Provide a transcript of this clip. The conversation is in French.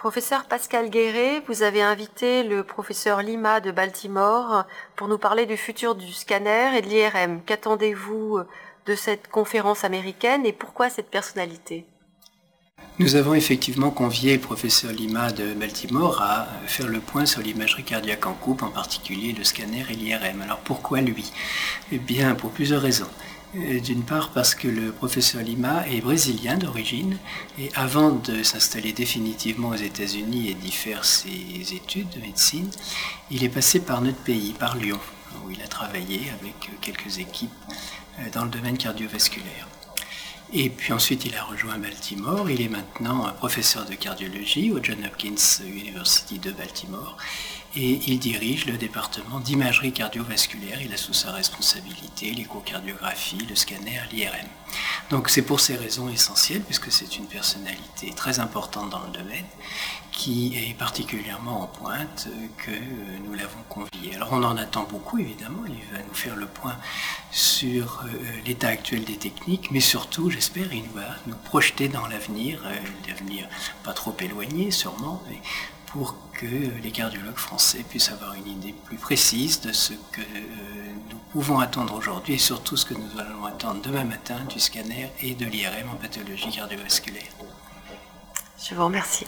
Professeur Pascal Guéret, vous avez invité le professeur Lima de Baltimore pour nous parler du futur du scanner et de l'IRM. Qu'attendez-vous de cette conférence américaine et pourquoi cette personnalité? Nous avons effectivement convié le professeur Lima de Baltimore à faire le point sur l'imagerie cardiaque en coupe, en particulier le scanner et l'IRM. Alors pourquoi lui? Eh bien, pour plusieurs raisons. Euh, d'une part parce que le professeur Lima est brésilien d'origine et avant de s'installer définitivement aux États-Unis et d'y faire ses études de médecine, il est passé par notre pays, par Lyon, où il a travaillé avec quelques équipes euh, dans le domaine cardiovasculaire. Et puis ensuite, il a rejoint Baltimore. Il est maintenant professeur de cardiologie au John Hopkins University de Baltimore et il dirige le département d'imagerie cardiovasculaire. Il a sous sa responsabilité l'échocardiographie, le scanner, l'IRM. Donc c'est pour ces raisons essentielles, puisque c'est une personnalité très importante dans le domaine, qui est particulièrement en pointe, que nous l'avons convié. Alors on en attend beaucoup, évidemment. Il va nous faire le point sur euh, l'état actuel des techniques, mais surtout, j'espère, il va nous projeter dans l'avenir, euh, l'avenir pas trop éloigné sûrement, pour que les cardiologues français puissent avoir une idée plus précise de ce que euh, nous pouvons attendre aujourd'hui et surtout ce que nous allons attendre demain matin du scanner et de l'IRM en pathologie cardiovasculaire. Je vous remercie.